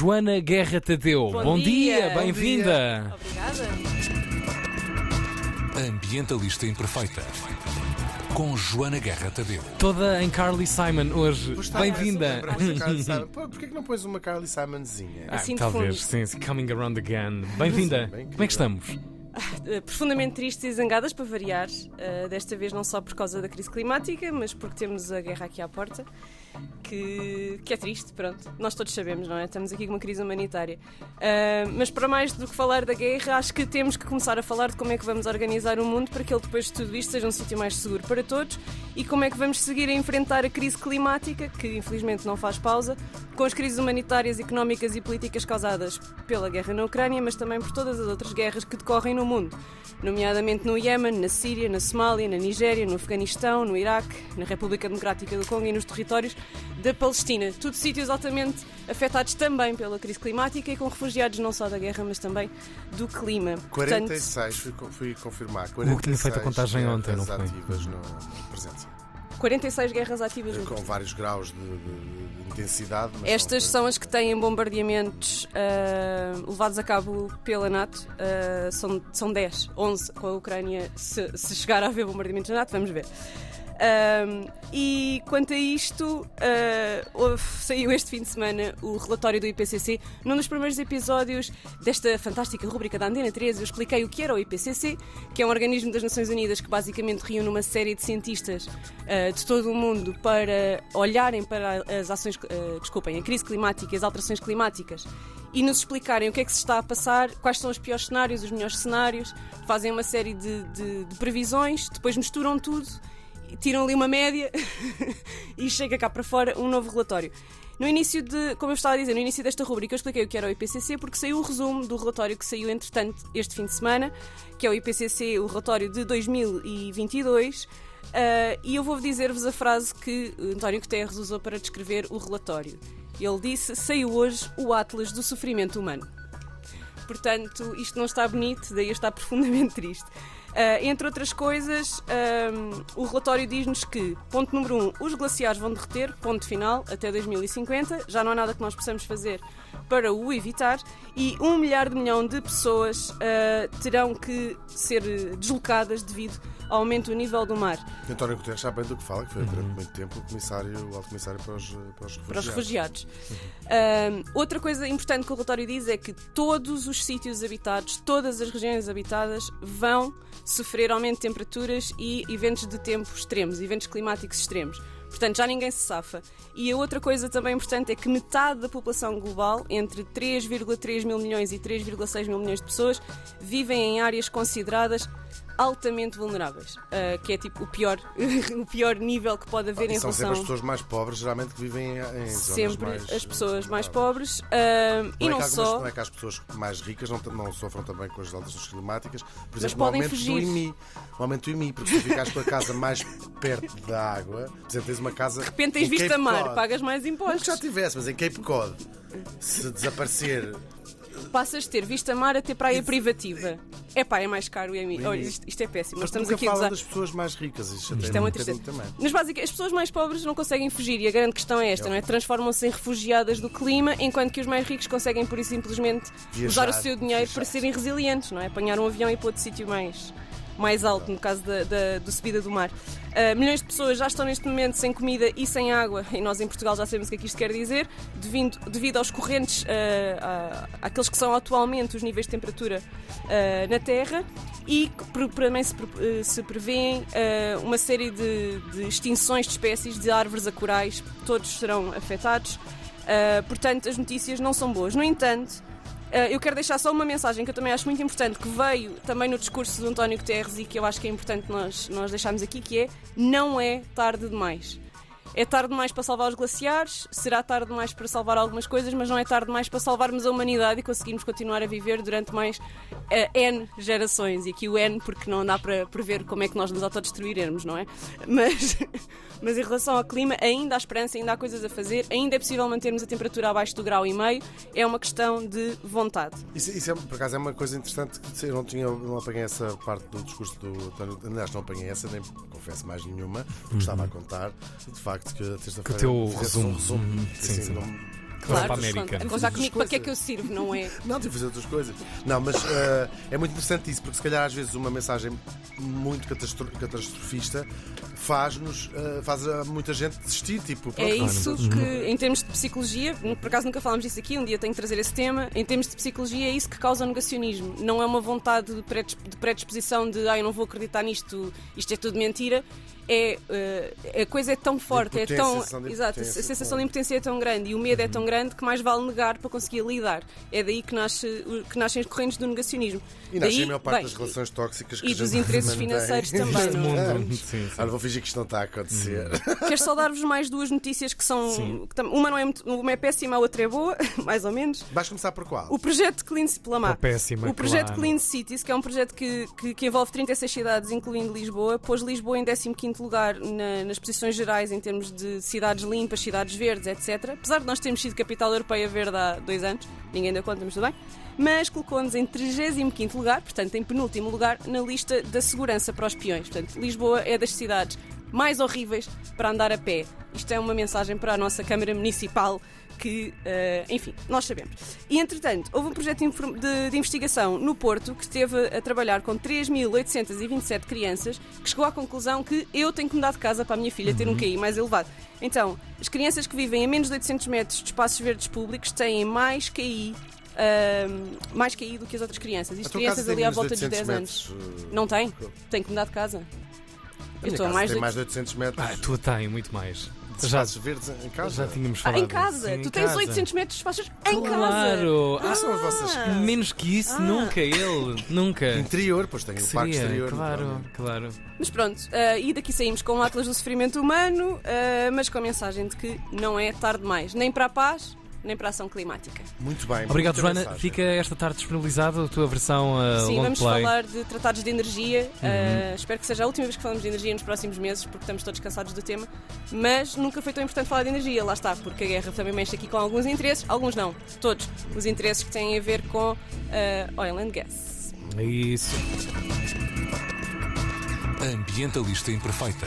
Joana Guerra Tadeu. Bom dia. bem-vinda. Obrigada. Ambientalista Imperfeita. Com Joana Guerra Tadeu. Toda em Carly Simon hoje. Bem-vinda. Porquê que não pões uma Carly Simonzinha? Ah, Assim talvez, sim, sim, coming around again. Bem-vinda. Bem Como é que estamos? Uh, Profundamente tristes e zangadas para variar. Uh, desta vez não só por causa da crise climática, mas porque temos a guerra aqui à porta. Que, que é triste, pronto. Nós todos sabemos, não é? Estamos aqui com uma crise humanitária. Uh, mas para mais do que falar da guerra, acho que temos que começar a falar de como é que vamos organizar o mundo para que ele, depois de tudo isto, seja um sítio mais seguro para todos e como é que vamos seguir a enfrentar a crise climática, que infelizmente não faz pausa, com as crises humanitárias, económicas e políticas causadas pela guerra na Ucrânia, mas também por todas as outras guerras que decorrem no mundo, nomeadamente no Iémen, na Síria, na Somália, na Nigéria, no Afeganistão, no Iraque, na República Democrática do Congo e nos territórios da Palestina. Tudo sítios altamente afetados também pela crise climática e com refugiados não só da guerra, mas também do clima. 46, fui, co- fui confirmar. O que tinha feito a 46 contagem ontem, não guerras foi? ativas no, no presente. 46 guerras ativas no Com vários graus de, de- de intensidade. mas Estas não- são as que têm bombardeamentos ah, levados a cabo pela NATO. Ah, são, são 10, 11 com a Ucrânia. Se, se chegar a haver bombardeamentos da NATO, vamos ver. Ah, e quanto a isto, ah, houve- saiu este fim de semana o relatório do IPCC. Num dos primeiros episódios desta fantástica rubrica da Antena 13, eu expliquei o que era o IPCC, que é um organismo das Nações Unidas que basicamente reúne uma série de cientistas ah, de todo o mundo para olharem para as ações, ah, desculpem, a crise climática e as alterações climáticas e nos explicarem o que é que se está a passar, quais são os piores cenários, os melhores cenários, fazem uma série de, de- de previsões, depois misturam tudo, tiram ali uma média e chega cá para fora um novo relatório. No início de, como eu estava a dizer, no início desta rubrica eu expliquei o que era o IPCC porque saiu o resumo do relatório que saiu entretanto este fim de semana, que é o IPCC, o relatório de 2022. ah, e eu vou dizer-vos a frase que António Guterres usou para descrever o relatório. Ele disse: Saiu hoje o Atlas do Sofrimento Humano. Portanto, isto não está bonito, daí estar profundamente triste. Ah, entre outras coisas, ahm, o relatório diz-nos que, ponto número um, os glaciares vão derreter, ponto final, até 2050. Já não há nada que nós possamos fazer para o evitar. E um milhar de milhão de pessoas ah, terão que ser deslocadas devido ao aumento do nível do mar. António Guterres sabe bem do que fala, que foi durante muito tempo o comissário, o alto comissário para os, para os refugiados. para os refugiados. Ahm, outra coisa importante que o relatório diz é que todos os sítios habitados, todas as regiões habitadas, vão sofrer aumento de temperaturas e eventos de tempo extremos, eventos climáticos extremos. Portanto, já ninguém se safa. E a outra coisa também importante é que metade da população global, entre 3,3 mil milhões e 3,6 mil milhões de pessoas, vivem em áreas consideradas altamente vulneráveis, ah, que é tipo o pior, o pior nível que pode haver E em são relação sempre as pessoas mais pobres, geralmente que vivem em zonas sempre mais, as pessoas mais pobres ah, e Não, não, é só. algumas, não é que as pessoas mais ricas não, não sofram também com as alterações climáticas. Por exemplo, podem o aumento fugir. do IMI. O aumento do IMI, porque se ficares com a casa mais perto da água, por exemplo, tens uma casa. De repente tens vista mar, Cod. pagas mais Não que impostos. já tivesse, mas em Cape Cod, se desaparecer. Passas de ter vista mar a ter praia privativa. É pá, é mais caro. É... Olha, isto, isto é péssimo. Nós estamos aqui a gozar. das pessoas mais ricas. Isto, Isto é uma um tristeza. também. Mas basicamente, as pessoas mais pobres não conseguem fugir e a grande questão é esta, não é? Transformam-se em refugiadas do clima, enquanto que os mais ricos conseguem, por isso, simplesmente Viajar, usar o seu dinheiro viajar. para serem resilientes, não é? Apanhar um avião e ir para outro sítio mais, mais alto, no caso da, da, subida do mar. Ah, milhões de pessoas já estão neste momento sem comida e sem água, e nós em Portugal já sabemos o que é que isto quer dizer, devido, devido aos correntes, ah, àqueles que são atualmente os níveis de temperatura ah, na Terra, e também se, eh, se prevêem ah, uma série de, de extinções de espécies, de árvores a corais, todos serão afetados. Portanto, as notícias não são boas. No entanto, Uh, eu quero deixar só uma mensagem que eu também acho muito importante, que veio também no discurso do António Guterres e que eu acho que é importante nós, nós deixarmos aqui, que é não é tarde demais. É tarde demais para salvar os glaciares, será tarde demais para salvar algumas coisas, mas não é tarde demais para salvarmos a humanidade e conseguirmos continuar a viver durante mais uh, N gerações. E aqui o N, porque não dá para prever como é que nós nos autodestruiremos, não é? Mas, mas em relação ao clima, ainda há esperança, ainda há coisas a fazer, ainda é possível mantermos a temperatura abaixo do grau e meio, é uma questão de vontade. Isso, isso é, por acaso é uma coisa interessante que eu não, tinha, não apanhei essa parte do discurso do António. Aliás, não apanhei essa, nem confesso mais nenhuma, porque estava a contar. De facto, que a terça-feira. Que o teu fizesse resumo. um resumo. Uhum. Assim, Sim, sim. não- vai para a. América. Contar comigo para que é que eu sirvo, não é? Não, tive fazer outras coisas. Não, mas eh, é muito interessante isso, porque se calhar às vezes uma mensagem muito catastro- catastrofista faz-nos, eh, faz a muita gente desistir. Tipo, É pronto, isso vamos- que, em termos de psicologia, por acaso nunca falámos disso aqui, um dia tenho que trazer esse tema. Em termos de psicologia, é isso que causa o negacionismo. Não é uma vontade de de predisposição de ah, eu não vou acreditar nisto, isto é tudo mentira. É, eh, a coisa é tão forte, é tão. de Exato, a sensação de impotência é tão grande e o medo é tão grande que mais vale negar para conseguir lidar. É daí que, nasce, que nascem as correntes do negacionismo. E nasce Daí, a maior parte bem, das relações tóxicas que e a dos interesses mantém. financeiros também, não é? Mundo. Sim, sim. Vou fingir que isto não está a acontecer. Quero só dar-vos mais duas notícias que são. Sim. que tam- uma, não é muito- uma é péssima, a outra é boa, mais ou menos. Vais começar por qual? O projeto Clean pela má. Péssima, O projeto claro. Clean Cities, que é um projeto que, que, que envolve 36 cidades, incluindo Lisboa, pôs Lisboa em 15 lugar na- nas posições gerais em termos de cidades limpas, cidades verdes, etc. Apesar de nós termos sido capital europeia verde há dois anos, ninguém deu conta, mas tudo bem. Mas colocou-nos em 35 lugar, portanto, em penúltimo lugar, na lista da segurança para os peões. Portanto, Lisboa é das cidades mais horríveis para andar a pé. Isto é uma mensagem para a nossa Câmara Municipal que, eh, enfim, nós sabemos. E, entretanto, houve um projeto de, de- de investigação no Porto que esteve a trabalhar com 3.827 crianças que chegou à conclusão que eu tenho que mudar de casa para a minha filha ter um QI mais elevado. Então, as crianças que vivem a menos de 800 metros de espaços verdes públicos têm mais QI. Ahm, mais QI do que as outras crianças. Isto crianças ali à volta de dos 800 10 anos. metros, Não tem? Tem que mudar de casa. A Eu estou a casa mais tem de mais de 800 metros Ah, a tua tem muito mais. de Já, verdes em casa. já tínhamos Ah, falado. em casa! Sim, em tu tens casa. 800 metros de espaços em casa! Claro! Quais são as vossas Ah. Menos que isso, Ah. nunca ele. Nunca. Interior, pois tem o parque Seria, exterior. claro, claro. Mas pronto, ah, e daqui saímos com o Atlas do Sofrimento Humano, ah, mas com a mensagem de que não é tarde demais, nem para a paz, nem para a ação climática. Muito bem. Obrigado, muita Joana. Fica esta tarde disponibilizada a tua versão uh, Sim, long vamos play. falar de tratados de energia. Uhum. ah, espero que seja a última vez que falamos de energia nos próximos meses, porque estamos todos cansados do tema. Mas nunca foi tão importante falar de energia, lá está, porque a guerra também mexe aqui com alguns interesses, alguns não, todos. Os interesses que têm a ver com ah, oil and gas. Isso. Ambientalista Imperfeita.